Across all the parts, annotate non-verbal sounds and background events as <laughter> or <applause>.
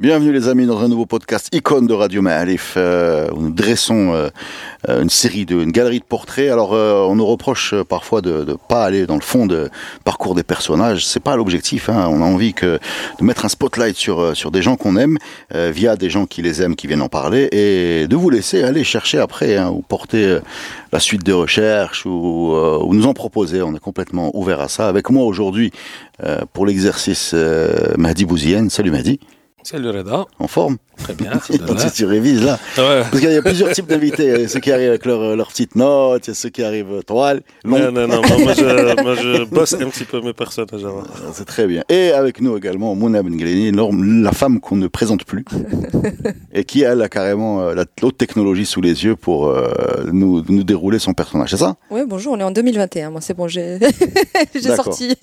Bienvenue les amis dans un nouveau podcast icône de Radio Ma'alif euh, où nous dressons euh, euh, une série de une galerie de portraits. Alors on nous reproche parfois de ne pas aller dans le fond de parcours des personnages. C'est pas l'objectif. Hein. On a envie que de mettre un spotlight sur sur des gens qu'on aime via des gens qui les aiment, qui viennent en parler et de vous laisser aller chercher après hein, ou porter la suite des recherches ou, ou, nous en proposer. On est complètement ouvert à ça. Avec moi aujourd'hui pour l'exercice Mahdi Bouzienne. Salut Mahdi. Salut Reda. En forme Très bien. <laughs> si tu révises là. Ouais. Parce qu'il y a plusieurs types d'invités. Il y a ceux qui arrivent avec leurs leur petites notes, il y a ceux qui arrivent toile. long. Non, non, non, moi, moi, je, moi je <laughs> bosse un petit peu mes personnages avant. C'est très bien. Et avec nous également Mouna Bengleni, la femme qu'on ne présente plus <laughs> et qui elle a carrément euh, la haute technologie sous les yeux pour euh, nous, nous dérouler son personnage. C'est ça? Oui, bonjour, on est en 2021. Moi, c'est bon, j'ai sorti,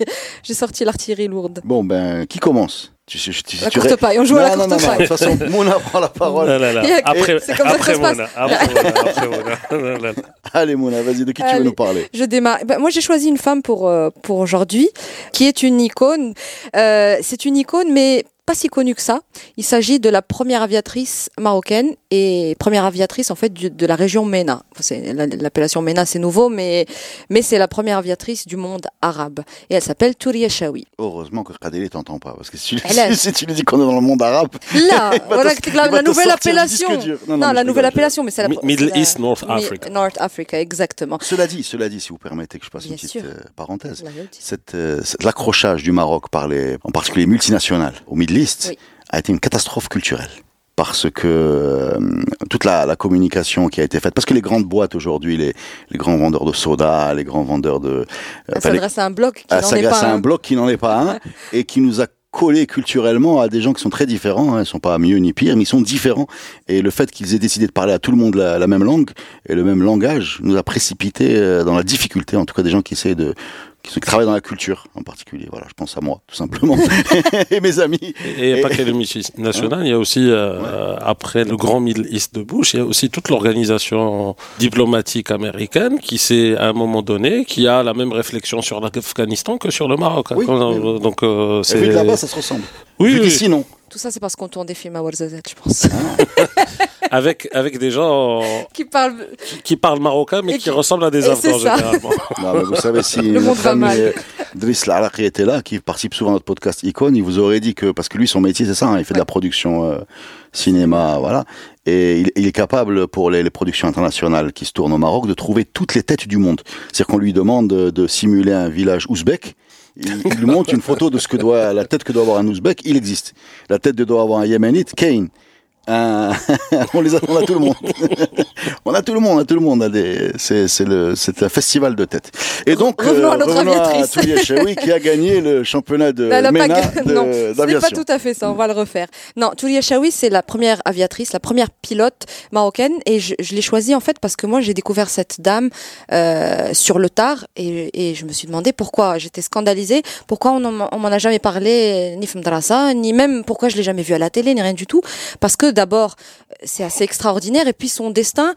j'ai sorti l'artillerie lourde. Bon ben, qui commence? Tu, tu, tu, La courte paille, on joue à la non, non, courte non, non. paille. De toute façon, <laughs> Mouna prend la parole. A- Après, c'est comme ça que après ça se passe. Après <laughs> après. Allez Mouna, vas-y, de qui tu veux Allez. nous parler? Je démarre. Ben, moi, j'ai choisi une femme pour euh, pour aujourd'hui, qui est une icône. Euh, c'est une icône, mais pas si connue que ça. Il s'agit de la première aviatrice marocaine et première aviatrice en fait du- de la région MENA. Enfin, L'appellation MENA c'est nouveau, mais mais c'est la première aviatrice du monde arabe et elle s'appelle Touria Chaoui. Heureusement que Khadeli t'entend pas, parce que si, Elle est- <laughs> si tu lui dis qu'on est dans le monde arabe, Là, <laughs> voilà te- la, nouvelle appellation. Non, Non, non, mais la nouvelle appellation, mais c'est la Mi- Middle East, North Mi- Africa. North Africa, exactement. Cela dit, cela dit, si vous permettez que je fasse Bien une petite euh, parenthèse, La haute. cette, euh, cet- l'accrochage du Maroc par les, en particulier multinationales, au Middle Oui. a été une catastrophe culturelle. Parce que euh, toute la, la communication qui a été faite, parce que les grandes boîtes aujourd'hui, les, les grands vendeurs de soda, les grands vendeurs de, euh, Elle s'adresse à un bloc qui n'en est pas un un. bloc qui n'en est pas un <laughs> et qui nous a collé culturellement à des gens qui sont très différents. Hein. Ils sont pas mieux ni pire, mais ils sont différents. Et le fait qu'ils aient décidé de parler à tout le monde la, la même langue et le même langage nous a précipité euh, dans la difficulté, en tout cas des gens qui essaient de qui, travaillent dans la culture en particulier. Voilà, je pense à moi, tout simplement, <laughs> et mes amis. Et il n'y a pas que les multinationales, il y a aussi, euh, après le grand Middle East de Bush, il y a aussi toute l'organisation diplomatique américaine qui s'est, à un moment donné, qui a la même réflexion sur l'Afghanistan que sur le Maroc. hein. Oui, Donc, euh, Et c'est... là-bas, ça se ressemble. Oui, vu oui, d'ici, non. Tout ça, c'est parce qu'on tourne des films à Ouarzazate, je pense. <laughs> avec, avec des gens <laughs> qui parlent. qui, qui parlent marocain, mais qui, qui- ressemblent à des Afghans, généralement. <laughs> Non, mais vous savez, si Le mal. euh, Driss Laraki était là, qui participe souvent à notre podcast Icône, il vous aurait dit que, parce que lui, son métier, c'est ça, hein, il fait de la production euh, cinéma, voilà. Et il, il est capable, pour les, les productions internationales qui se tournent au Maroc, de trouver toutes les têtes du monde. C'est-à-dire qu'on lui demande de, de simuler un village ouzbek. Il, il lui montre une photo de ce que doit, la tête que doit avoir un ouzbek, il existe. La tête que doit avoir un yéménite, Kane. Un- <laughs> on les a, <laughs> on a tout le monde. on a tout le monde, on a tout le monde. C'est, le, festival de têtes. Et donc, euh, Revenons à notre aviatrice. Chaoui qui a gagné le championnat de pas MENA de- non, ce n'est pas tout à fait ça, on va le refaire. Non, Toulia Chaoui, c'est la première aviatrice, la première pilote marocaine, et je, je l'ai choisie en fait parce que moi j'ai découvert cette dame euh, sur le tard, et, et je me suis demandé pourquoi, j'étais scandalisée, pourquoi on m'en a jamais parlé, ni Femdrasa, ni même pourquoi je l'ai jamais vue à la télé, ni rien du tout, parce que d'abord c'est assez extraordinaire, et puis son destin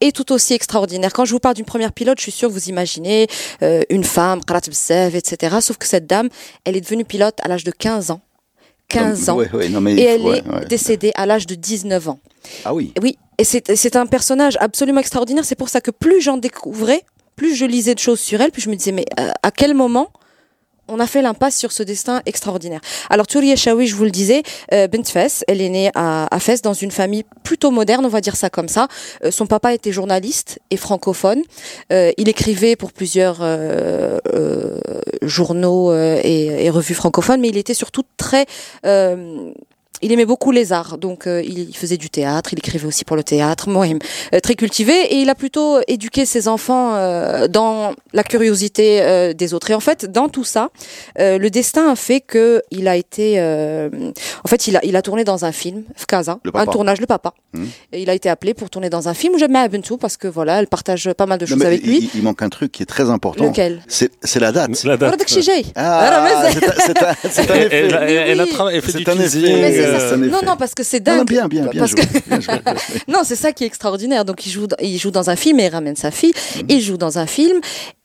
est tout aussi extraordinaire. Quand je vous parle d'une première pilote, je suis sûre que vous imaginez euh, une femme, etc. Sauf que cette dame, elle est devenue pilote à l'âge de 15 ans. 15 ans. Ouais, ouais, non, mais Et elle est décédée à l'âge de 19 ans. Ah oui. Oui, et c'est c'est un personnage absolument extraordinaire. C'est pour ça que plus j'en découvrais, plus je lisais de choses sur elle, plus je me disais, mais euh, à quel moment on a fait l'impasse sur ce destin extraordinaire. Alors Touria Chaoui, je vous le disais, euh, Bint Fès, elle est née à, à Fès dans une famille plutôt moderne, on va dire ça comme ça. Euh, son papa était journaliste et francophone. Euh, il écrivait pour plusieurs euh, euh, journaux euh, et, et revues francophones, mais il était surtout très il aimait beaucoup les arts, donc euh, il faisait du théâtre, il écrivait aussi pour le théâtre, moi, euh, très cultivé, et il a plutôt éduqué ses enfants euh, dans la curiosité euh, des autres. Et en fait, dans tout ça, euh, le destin a fait que il a été, en fait, il a, il a tourné dans un film, Fkaza, un tournage, le papa. Mmh. Il a été appelé pour tourner dans un film où j'aime Abentou parce que voilà, elle partage pas mal de choses avec lui. Il manque un truc qui est très important. Lequel? C'est la date. La date. Ah, ah c'est un, un, <laughs> effet. Elle, elle, elle a, oui. a fait du euh, ça. Non, non, parce que c'est Non, non, dingue. bien, bien, bien parce joué. que Bien joué, bien joué. <laughs> non, c'est ça qui est extraordinaire. Donc il joue, dans- il joue dans un film et il ramène sa fille. Mhm. Il joue dans un film.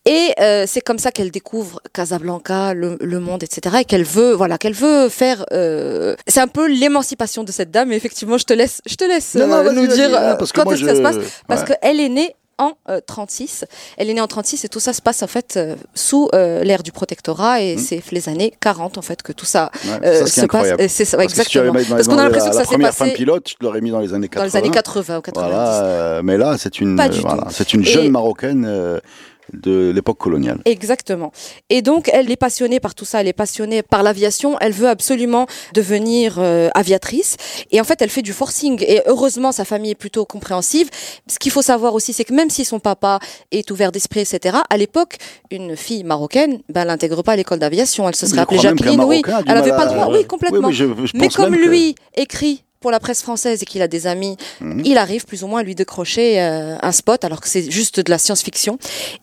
Et euh, c'est comme ça qu'elle découvre Casablanca, le, le monde, etc. Et qu'elle veut, voilà, qu'elle veut faire. euh, C'est un peu l'émancipation de cette dame. Et effectivement, je te laisse, je te laisse Non, non, euh, vas-y, nous dire non, parce que quand est-ce que ça se passe, parce ouais. qu'elle est née en euh, 36. Elle est née en 36 et tout ça se passe en fait euh, sous euh, l'ère du protectorat et Mhm. c'est les années 40 en fait que tout ça Ouais, euh, ça, se passe. incroyable. Et C'est ça, Parce que si exactement. mis dans Parce qu'on a l'impression la, que la ça s'est première femme passé pilote, je l'aurais mis dans les années 80. dans les années 80 ou 90. Voilà, euh, mais là, c'est une, euh, voilà, c'est une jeune Et- marocaine euh, de l'époque coloniale. Exactement. Et donc, elle est passionnée par tout ça, elle est passionnée par l'aviation, elle veut absolument devenir euh, aviatrice. Et en fait, elle fait du forcing. Et heureusement, sa famille est plutôt compréhensive. Ce qu'il faut savoir aussi, c'est que même si son papa est ouvert d'esprit, etc., à l'époque, une fille marocaine, ben, elle n'intègre pas l'école d'aviation. Elle se serait appelée Jacqueline, oui. Elle n'avait pas à- le droit, oui, complètement. Oui, oui, je, je Mais comme que- lui écrit pour la presse française et qu'il a des amis, Mhm. il arrive plus ou moins à lui décrocher euh, un spot alors que c'est juste de la science-fiction.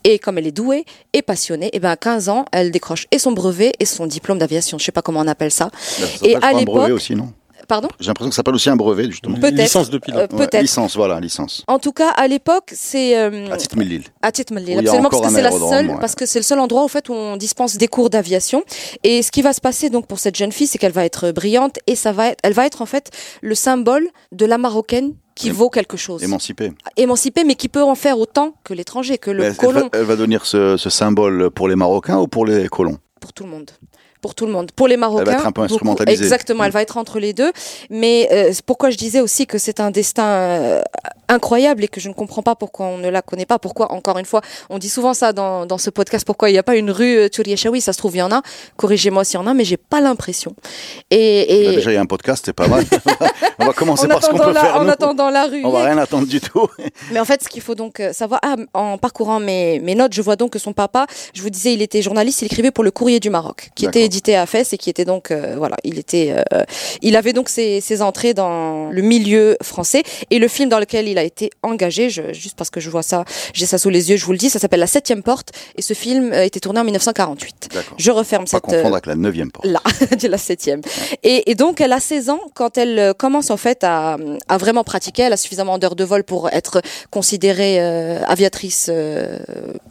Et comme elle est douée et passionnée, et ben à 15 ans, elle décroche et son brevet et son diplôme d'aviation. Je sais pas comment on appelle ça. Ça Et s'appelle, je à l'époque- brevet aussi, non? Pardon J'ai l'impression que ça s'appelle aussi un brevet, justement. Peut-être. Licence de pilote. Euh, Ouais, peut-être. licence, voilà, licence. En tout cas, à l'époque, c'est euh, À titre Millil. à Titmelli, Où il y a absolument parce que c'est la seule, ouais. parce que c'est le seul endroit au fait où on dispense des cours d'aviation. Et ce qui va se passer donc pour cette jeune fille, c'est qu'elle va être brillante et ça va être, elle va être en fait le symbole de la marocaine qui vaut quelque chose, Émancipée. émancipée, mais qui peut en faire autant que l'étranger, que Mais le elle, colon. va, elle va devenir ce, ce symbole pour les Marocains ou pour les colons? Pour tout le monde. Pour tout le monde. Pour les Marocains. être un peu instrumentalisée. Exactement, elle va être entre les deux. Mais euh, pourquoi je disais aussi que c'est un destin euh, incroyable et que je ne comprends pas pourquoi on ne la connaît pas. Pourquoi, encore une fois, on dit souvent ça dans, dans ce podcast, pourquoi il n'y a pas une rue euh, Turiachaoui, ça se trouve, il y en a. Corrigez-moi s'il y en a, mais j'ai pas l'impression. Et, et Bah, Déjà, il y a un podcast, c'est pas mal. <laughs> on va commencer en, par ce qu'on peut la, faire. en nous. attendant la rue. On va rien attendre du tout. <laughs> Mais en fait, ce qu'il faut donc euh, savoir, ah, en parcourant mes, mes notes, je vois donc que son papa, je vous disais, il était journaliste, il écrivait pour le Courrier du Maroc, qui était. Édité à Fès et qui était donc, euh, voilà, il était, euh, il avait donc ses, ses entrées dans le milieu français et le film dans lequel il a été engagé, je, juste parce que je vois ça, j'ai ça sous les yeux, je vous le dis, ça s'appelle La Septième Porte et ce film a été tourné en 1948. D'accord. Je referme Pas cette. confondre euh, avec la neuvième porte. Là, <laughs> la septième. Et, et donc, elle a 16 ans quand elle euh, commence en fait à, à vraiment pratiquer. Elle a suffisamment d'heures de vol pour être considérée euh, aviatrice, euh,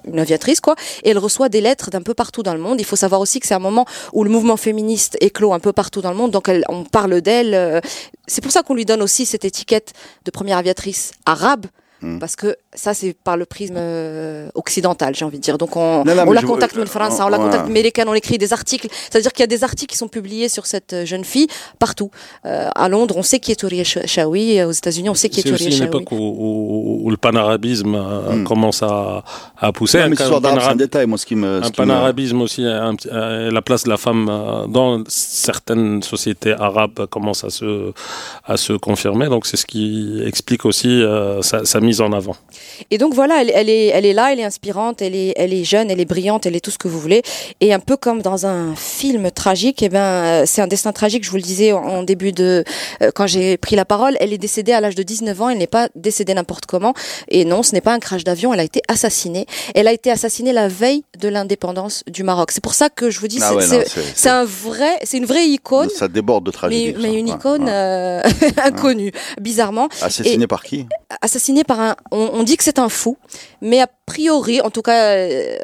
une aviatrice quoi. Et elle reçoit des lettres d'un peu partout dans le monde. Il faut savoir aussi que c'est un moment où le mouvement féministe éclot un peu partout dans le monde. Donc, on parle d'elle. euh, c'est pour ça qu'on lui donne aussi cette étiquette de première aviatrice arabe. Mm. Parce que ça, c'est par le prisme euh, occidental, j'ai envie de dire. Donc, on, Non, non, on la je- contacte euh, France, on- on la contacte américaine, on écrit des articles. C'est-à-dire qu'il y a des articles qui sont publiés sur cette euh, jeune fille partout. Euh, à Londres, on sait qui est Touria Shawi. Aux États-Unis, on sait qui est C'est aussi Touria une Shawi. époque où, où- où le panarabisme euh, Hmm. commence à, à pousser. Non, Un mais l'histoire d'arabe, c'est un détail, moi, ce qui me. ce un qui me- panarabisme aussi, un petit- euh, la place de la femme euh, dans certaines sociétés arabes commence à se, à se confirmer. Donc c'est ce qui explique aussi euh, sa, sa mise en avant. Et donc voilà, elle, elle est, elle est là, elle est inspirante, elle est, elle est jeune, elle est brillante, elle est tout ce que vous voulez. Et un peu comme dans un film tragique, eh ben, euh, c'est un destin tragique. Je vous le disais en, en début de, euh, quand j'ai pris la parole, elle est décédée à l'âge de 19 ans. Elle n'est pas décédée n'importe comment. Et non, ce n'est pas un crash d'avion. Elle a été assassinée. Elle a été assassinée la veille de l'indépendance du Maroc. C'est pour ça que je vous dis, Ah c'est- ouais, un vrai, c'est une vraie icône. Ça déborde de tragédie. mais une icône ouais. euh, <laughs> inconnue, bizarrement Assassiné par qui? assassiné par On, dit que c'est un fou, mais a priori, en tout cas, euh,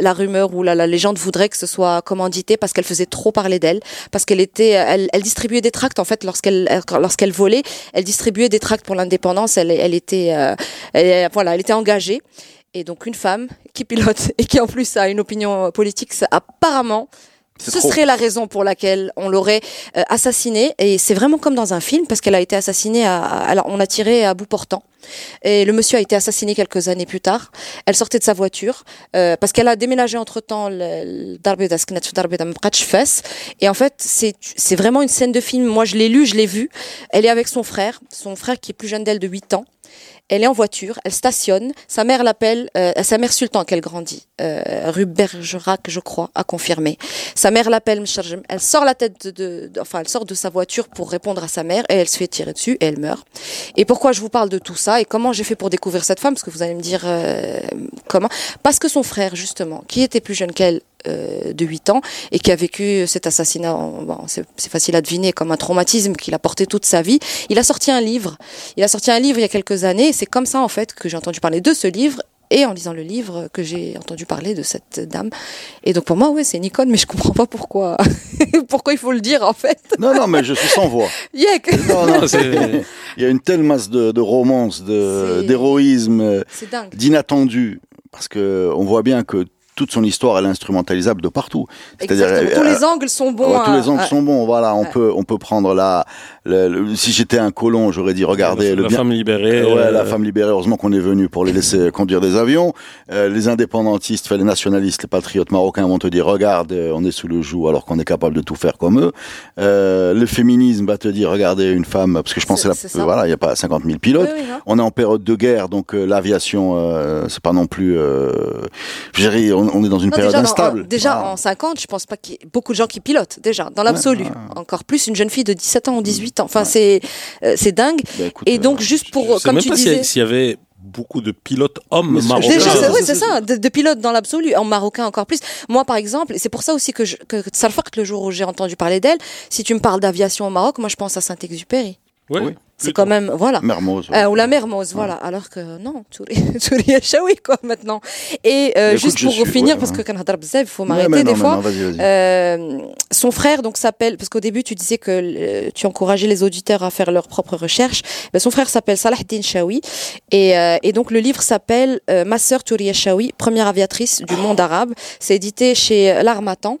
la rumeur ou la, légende voudrait que ce soit commandité parce qu'elle faisait trop parler d'elle, parce qu'elle était, elle, distribuait des tracts en fait lorsqu'elle lorsqu'elle volait, elle distribuait des tracts pour l'indépendance. Elle, était, euh, voilà, elle était engagée. Et donc une femme qui pilote et qui en plus a une opinion politique, ça, apparemment, ce trop. serait la raison pour laquelle on l'aurait euh, assassinée. Et c'est vraiment comme dans un film, parce qu'elle a été assassinée à, à- alors on a tiré à bout portant. Et le monsieur a été assassiné quelques années plus tard. Elle sortait de sa voiture euh, parce qu'elle a déménagé entre temps. Et en fait, c'est c'est vraiment une scène de film. Moi, je l'ai lu, je l'ai vu. Elle est avec son frère, son frère qui est plus jeune d'elle de 8 ans. Elle est en voiture, elle stationne. Sa mère l'appelle, euh, sa mère Sultan qu'elle grandit, euh, rue Bergerac, je crois, a confirmé. Sa mère l'appelle, elle sort la tête de- enfin, elle sort de sa voiture pour répondre à sa mère et elle se fait tirer dessus et elle meurt. Et pourquoi je vous parle de tout ça et comment j'ai fait pour découvrir cette femme? Parce que vous allez me dire euh, comment? Parce que son frère, justement, qui était plus jeune qu'elle, euh, de 8 ans, et qui a vécu cet assassinat, bon, c'est facile à deviner, comme un traumatisme qu'il a porté toute sa vie, il a sorti un livre. Il a sorti un livre il y a quelques années, et c'est comme ça, en fait, que j'ai entendu parler de ce livre. Et en lisant le livre, que j'ai entendu parler de cette dame. Et donc pour moi, ouais, c'est une icône, mais je comprends pas pourquoi. <laughs> pourquoi il faut le dire, en fait? Non, non, mais je suis sans voix. <laughs> Yek Non, non, <laughs> C'est- Il y a une telle masse de, de romance, de- d'héroïsme, euh, C'est dingue. d'inattendu, parce que on voit bien que toute son histoire elle est instrumentalisable de partout. Tous euh, les angles sont bons. Ouais, tous les angles sont bons. Voilà, on Ouais. peut on peut prendre le- si j'étais un colon, j'aurais dit regardez la, le la bien. femme libérée. Ouais, euh, la femme libérée. Heureusement qu'on est venu pour les laisser <laughs> conduire des avions. Euh, les indépendantistes, enfin, les nationalistes, les patriotes marocains vont te dire regarde, euh, on est sous le joug alors qu'on est capable de tout faire comme eux. Euh, le féminisme va te dire regardez une femme, parce que je pense que la- voilà, il y a pas 50 000 pilotes. Oui, oui, non. On est en période de guerre, donc euh, l'aviation, euh, c'est pas non plus. Euh, je dirais, on, on est dans une Non, période déjà, instable. déjà en 50, je pense pas qu'il y ait beaucoup de gens qui pilotent, déjà, dans l'absolu. ouais. Encore plus une jeune fille de 17 ans ou 18 ans. Enfin, c'est euh, c'est dingue. Bah, écoute, Et donc, euh, juste je pour, sais comme même tu pas disais. s'il y avait beaucoup de pilotes hommes marocains. Déjà, c'est ça, de, de pilote dans l'absolu, en marocain encore plus. Moi, par exemple, et c'est pour ça aussi que, je, que le jour où j'ai entendu parler d'elle, si tu me parles d'aviation au Maroc, moi je pense à Saint-Exupéry. Ouais, Oui. C'est quand même, voilà. Mermoz. Euh, ou la Mermoz, voilà. Alors que non, Touri Achaoui, <laughs> quoi, maintenant. Et euh, Écoute, juste pour suis- finir, ouais, parce ouais. que quand Hadar Bzev, il faut Ouais, m'arrêter non, des fois. non, vas-y, vas-y. Euh, son frère donc s'appelle parce qu'au début tu disais que euh, tu encourageais les auditeurs à faire leurs propres recherches. Ben, son frère s'appelle Salah Din Chaoui et, euh, et donc le livre s'appelle euh, Ma sœur Touria Chaoui, première aviatrice du monde arabe. C'est édité chez L'Armatan.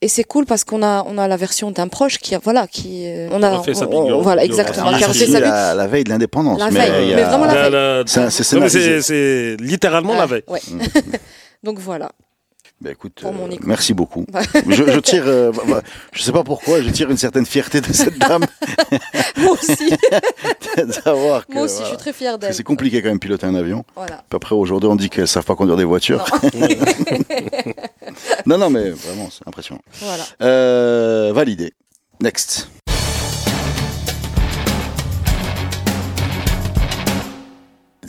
Et c'est cool parce qu'on a on a la version d'un proche qui voilà qui euh, on a On fait sa on- voilà exactement Ah, qui a la, la veille de l'indépendance. La mais veille, a- mais vraiment la La- veille. C'est- littéralement la veille. Ouais. <laughs> donc voilà. Bah, écoute, euh, merci beaucoup. je, je tire, euh, bah, je sais pas pourquoi, je tire une certaine fierté de cette dame <laughs> Moi aussi, <laughs> moi aussi, je suis très fière d'elle. c'est compliqué quand même piloter un avion. Voilà. Puis Après aujourd'hui, on dit qu'elles savent pas conduire des voitures. <laughs> non, non, mais vraiment, c'est impressionnant. Voilà. Euh, validé. Next.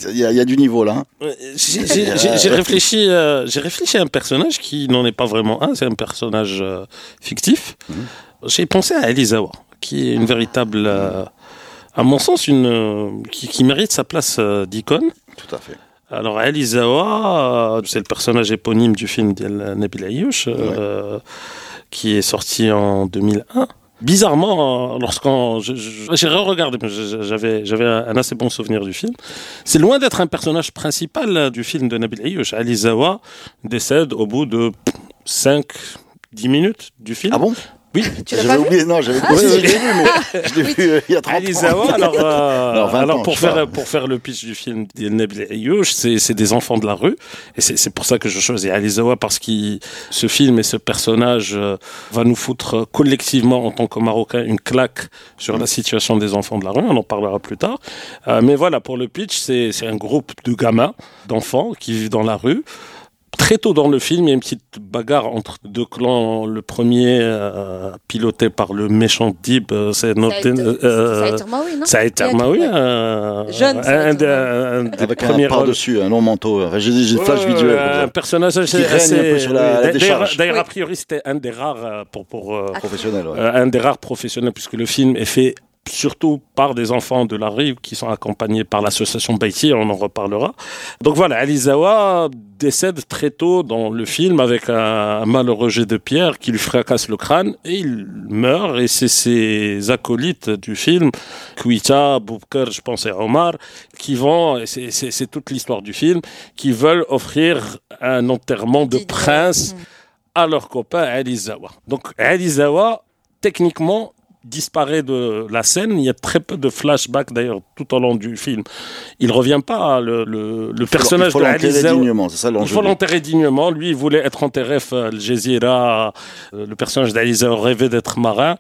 Il y, a, il y a du niveau là. hein. <laughs> J'ai réfléchi, euh, j'ai réfléchi à un personnage qui n'en est pas vraiment un, c'est un personnage euh, fictif. J'ai pensé à Elisawa, qui est une véritable, euh, à mon sens, une qui, qui mérite sa place d'icône. Tout à fait. Alors Elisawa, c'est le personnage éponyme du film d'El Nabil euh, qui est sorti en 2001. Bizarrement, lorsqu'on, j'ai re-regardé, j'avais, j'avais un assez bon souvenir du film. C'est loin d'être un personnage principal euh, du film de Nabil Ayouch. Alizawa décède au bout de 5, 10 minutes du film. Ah bon? Oui. <laughs> Tu l'as oublié, non, j'avais Ah, oui, je l'ai vu, mais <laughs> je l'ai vu euh, il y a 30 ans. Alizawa, alors, euh, <laughs> Non, 20 alors ans, pour, faire, pour faire le pitch du film c'est c'est des enfants de la rue. Et c'est c'est pour ça que je choisis Alizawa, parce que ce film et ce personnage euh, va nous foutre collectivement, en tant que Marocains, une claque sur la situation des enfants de la rue. On en parlera plus tard. Euh, mais voilà, pour le pitch, c'est c'est un groupe de gamins, d'enfants, qui vivent dans la rue. Très tôt dans le film, il y a une petite bagarre entre deux clans. Le premier, euh, piloté par le méchant Dib, euh, c'est notre... Saïd euh, Saïd Termaoui, non un, Jeune un, un des Avec premiers un par-dessus, un long manteau. J'ai j'ai des flashs Ouais, visuels. ouais, comme ça. un personnage assez, Qui règne un peu assez- sur la- la d'ailleurs- décharge. D'ailleurs, Oui. a priori, c'était un des rares euh, pour, pour euh, Professionnel, euh, un des rares professionnels, puisque le film est fait surtout par des enfants de la rue qui sont accompagnés par l'association Baiti, on en reparlera. Donc voilà, Alizawa décède très tôt dans le film avec un malheureux jet de pierre qui lui fracasse le crâne et il meurt et c'est ses acolytes du film, Kouita, Boubkar, je pense et Omar, qui vont, et c'est- toute l'histoire du film, qui veulent offrir un enterrement de prince à leur copain Ali Zawa. Donc Ali Zawa, techniquement, disparaît de la scène. Il y a très peu de flashbacks d'ailleurs tout au long du film. Il revient pas. Le, le, le personnage il faut de l'enterrer dignement, c'est ça il l'enjeu. faut l'enterrer dignement. Lui, il voulait être enterré à Al Jazeera. Euh, Le personnage d'Ali Zawa rêvait d'être marin.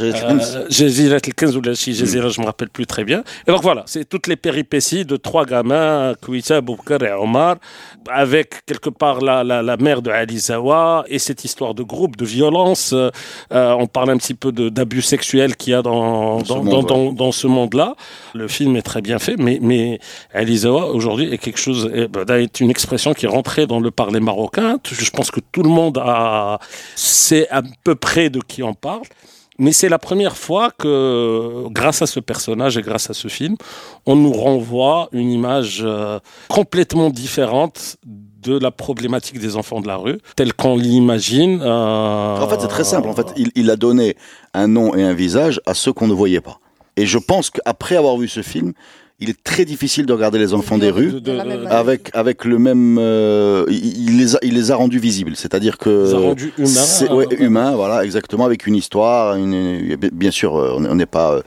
Euh, Jazeera Kenz ou la Jazeera, je me rappelle plus très bien. Et donc voilà, c'est toutes les péripéties de trois gamins, Kouita, Boubkar et Omar, avec quelque part la, la, la mère de Ali Zawa et cette histoire de groupe, de violence. Euh, euh, on parle un petit peu d'abus sexuels qu'il y a dans, ce dans, monde, dans, ouais. dans, dans ce monde-là. Le film est très bien fait, mais, mais Ali Zawa aujourd'hui est quelque chose, est, bah, est une expression qui est rentrée dans le parler marocain. Je pense que tout le monde a, sait à peu près de qui on parle. Mais c'est la première fois que, grâce à ce personnage et grâce à ce film, on nous renvoie une image euh, complètement différente de la problématique des enfants de la rue, telle qu'on l'imagine. euh, En fait, c'est très simple. En fait, il, il a donné un nom et un visage à ceux qu'on ne voyait pas. Et je pense qu'après avoir vu ce film, il est très difficile de regarder les enfants des rues de- De de- avec avec le même. euh, il, il les a, il les a rendus visibles. C'est-à-dire que. les a rendus humains. C'est ouais, humain, voilà, exactement, avec une histoire. Une, une- bien sûr, euh, on n'est pas,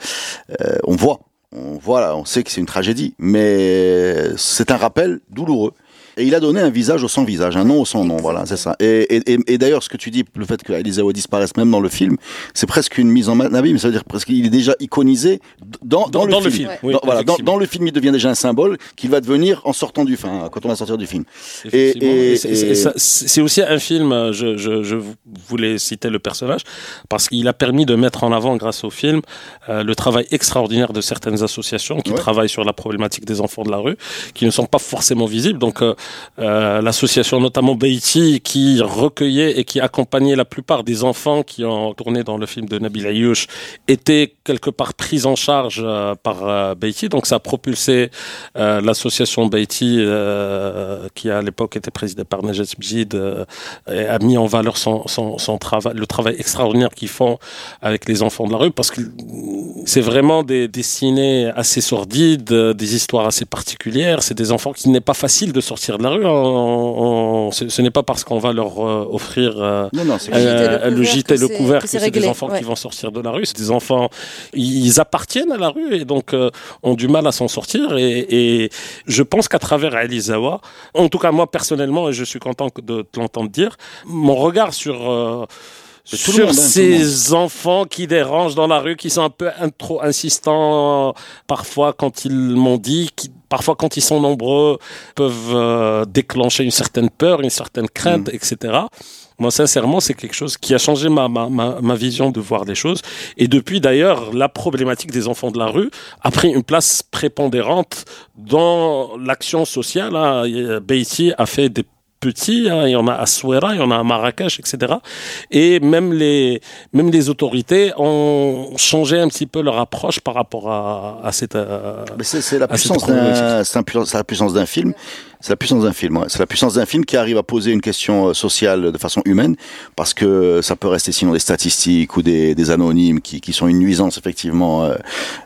euh, on voit, on voit, là, on sait que c'est une tragédie, mais c'est un rappel douloureux. Et il a donné un visage au sans visage, un nom au sans nom, voilà, c'est ça. Et, et, et- et d'ailleurs, ce que tu dis, le fait que Elisawa disparaisse même dans le film, c'est presque une mise en abîme. Ça veut dire presque qu'il est déjà iconisé dans, dans, Dans, le le film. film. Ouais. oui, Dans, voilà, dans, dans le film, il devient déjà un symbole qu'il va devenir en sortant du film, quand on va sortir du film. Et- c'est- aussi un film, je, je, je voulais citer le personnage, parce qu'il a permis de mettre en avant, grâce au film, euh, le travail extraordinaire de certaines associations qui Ouais. travaillent sur la problématique des enfants de la rue, qui ne sont pas forcément visibles. Donc, euh, euh, l'association notamment Beiti, qui recueillait et qui accompagnait la plupart des enfants qui ont tourné dans le film de Nabil Ayouch, était quelque part prise en charge euh, par euh, Beiti. Donc, ça a propulsé euh, l'association Beiti, qui à l'époque était présidée par Najat Bjid, et a mis en valeur son, son, son travail, le travail extraordinaire qu'ils font avec les enfants de la rue, parce que c'est vraiment des, des ciné assez sordides, des histoires assez particulières. C'est des enfants qui n'est pas facile de sortir de la rue. On- on- ce ce n'est pas parce qu'on va leur euh, offrir euh, Non, non, c'est Le gîte et le euh, le couvert gîte et que le c'est- couvert que c'est des enfants ouais. qui vont sortir de la rue. C'est des enfants, ils appartiennent à la rue et donc euh, ont du mal à s'en sortir. Et, et je pense qu'à travers Elizawa, en tout cas moi personnellement, et je suis content de te l'entendre dire, mon regard sur euh, sur monde, hein, ces enfants qui dérangent dans la rue, qui sont un peu trop insistants, parfois quand ils m'ont dit, qui, parfois quand ils sont nombreux, peuvent euh, déclencher une certaine peur, une certaine crainte, Mm. etc. Moi, sincèrement, c'est quelque chose qui a changé ma, ma, ma, vision de voir les choses. Et depuis, d'ailleurs, la problématique des enfants de la rue a pris une place prépondérante dans l'action sociale. Hein. Beiti a fait des petits, hein, il y en a à Souera, il y en a à Marrakech, etc. Et même les, même les autorités ont changé un petit peu leur approche par rapport à, à cette... euh, Mais c'est la la puissance d'un film. C'est la puissance d'un film. ouais. C'est la puissance d'un film qui arrive à poser une question euh, sociale de façon humaine, parce que ça peut rester sinon des statistiques ou des, des anonymes qui, qui sont une nuisance effectivement euh,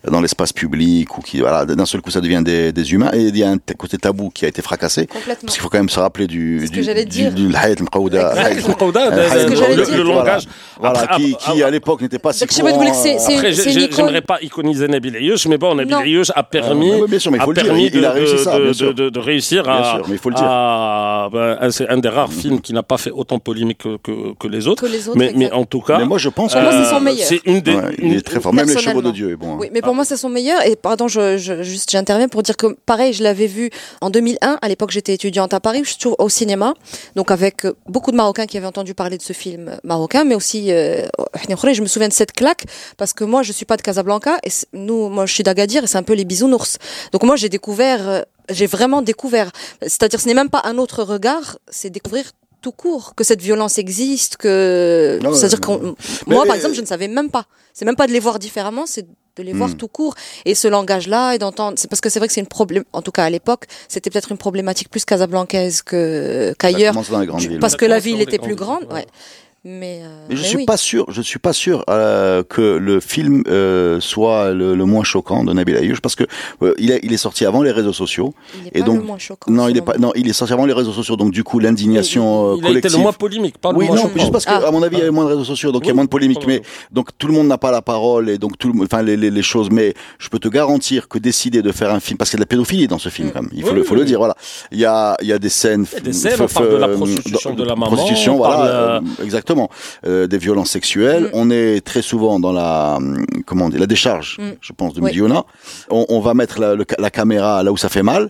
dans l'espace public ou qui voilà d'un seul coup ça devient des, des humains. Et il y a un côté tabou qui a été fracassé. Complètement. Parce qu'il faut quand même se rappeler du C'est ce que du, j'allais du, dire. du Hayat euh, le- dire. langage. Voilà, Après- qui, après- qui à l'époque n'était pas si courant, euh, j'aimerais pas iconiser Nabil Ayouch, mais bon, Nabil. Ayouch a permis, oui, bien sûr, mais il a faut le dire, permis il- il a de- réussir Bien à, sûr, mais il faut le dire. à- ben, c'est un des rares films qui n'a pas fait autant polémique que, que, que les autres. Que les autres, mais, mais en tout cas, Mais moi je pense euh, meilleur. C'est une des. Ouais, il est très fort. Même les chevaux de. Dieu est bon. hein. Oui, mais pour moi, c'est son meilleur. Et pardon, je, je- juste, j'interviens pour dire que, pareil, je l'avais vu en 2001. À l'époque, j'étais étudiante à Paris. Je suis toujours au cinéma. Donc, avec beaucoup de Marocains qui avaient entendu parler de ce film marocain, mais aussi, euh, je me souviens de cette claque parce que moi, je suis pas de Casablanca. Et nous, moi, je suis d'Agadir et c'est un peu les bisounours. Donc, moi, j'ai découvert, euh, j'ai vraiment découvert. C'est-à-dire, ce n'est même pas un autre regard, c'est découvrir tout court que cette violence existe, que c'est-à-dire mais- qu'on Mais- moi par exemple je ne savais même pas c'est même pas de les voir différemment c'est de les voir Hmm. tout court et ce langage là et d'entendre c'est parce que c'est vrai que c'est une problème en tout cas à l'époque c'était peut-être une problématique plus casablancaise que qu'ailleurs commence dans les grandes Du- villes. parce que la ville était plus grandes grande ouais. Mais, euh, Mais je mais suis oui. pas sûr, je suis pas sûr euh, que le film euh, soit le, le moins choquant de Nabil Ayouch parce que euh, il, est, il est sorti avant les réseaux sociaux. Il est et pas donc- le moins choquant. Non, il est pas, non, il est sorti avant les réseaux sociaux, donc du coup l'indignation euh, Il a été collective. le moins polémique, pas le oui, moins non, choquant. juste parce que Ah. à mon avis il y a moins de réseaux sociaux, donc il y a moins de polémique. Mais donc tout le monde n'a pas la parole et donc tout, le, enfin les, les, les choses. Mais je peux te garantir que décider de faire un film, parce qu'il y a de la pédophilie dans ce film, Mm. quand même. Il faut, Oui, le, faut oui, le dire. Voilà, il y a, il y a des scènes. Il y a des scènes, on parle de la prostitution de la maman, prostitution, on voilà, parle, euh, Euh, des violences sexuelles. Mm. On est très souvent dans la, hum, comment on dit, la décharge, Mm. je pense, de Oui. Mediona. On, on va mettre la, le ca- la caméra là où ça fait mal.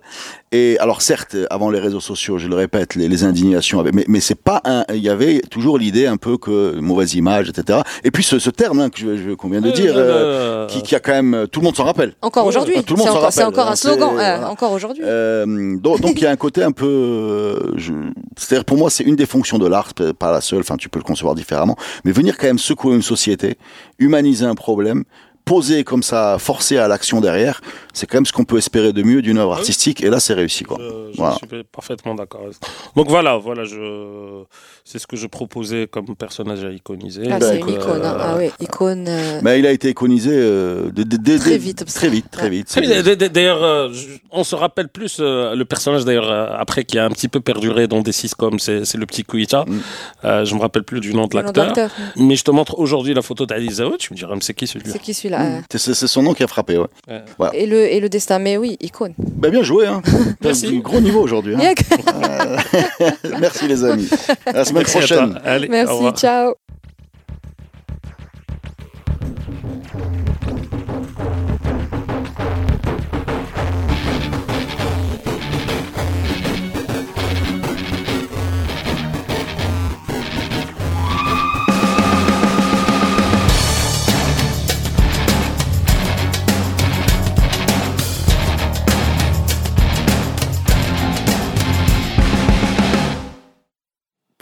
Et alors certes, avant les réseaux sociaux, je le répète, les, les indignations, avaient- mais, mais c'est pas un. Il y avait toujours l'idée un peu que mauvaise image, etc. Et puis ce, ce terme hein, que je, je- qu'on vient de Euh, dire, euh, euh, qui, qui a quand même tout le monde s'en rappelle. Encore aujourd'hui. tout le monde C'est s'en encore, c'est rappelle, encore un slogan. euh, voilà. Encore aujourd'hui. Euh, donc donc il y a un côté un peu, euh, je- c'est-à-dire pour moi c'est une des fonctions de l'art, pas la seule. Enfin tu peux le concevoir différemment, mais venir quand même secouer une société, humaniser un problème. Poser comme ça, forcer à l'action derrière, c'est quand même ce qu'on peut espérer de mieux d'une œuvre Oui. artistique, et là c'est réussi quoi. Je, je Voilà. suis parfaitement d'accord. Donc voilà, voilà, je, c'est ce que je proposais comme personnage à iconiser. Ah, bah, c'est une icône. hein. euh, Ah oui, icône. euh, Mais il a été iconisé euh, Très vite. très vite, très vite. Ah d- d- D'ailleurs, euh, on se rappelle plus euh, le personnage d'ailleurs euh, après qui a un petit peu perduré dans des sitcoms, c'est c'est le petit Kuita. Mm. Euh, je me rappelle plus du nom de l'acteur. Mais je te montre aujourd'hui la photo d'Ali Zaoud, tu me diras, mais c'est qui celui-là? C'est qui celui-là C'est c'est son nom qui a frappé. Ouais. Ouais. euh, et, le, et le destin, mais oui, icône. Ben, bien joué, hein. <laughs> Merci. Gros niveau aujourd'hui. hein. <laughs> Merci les amis. À semaine Merci prochaine. Allez, ciao.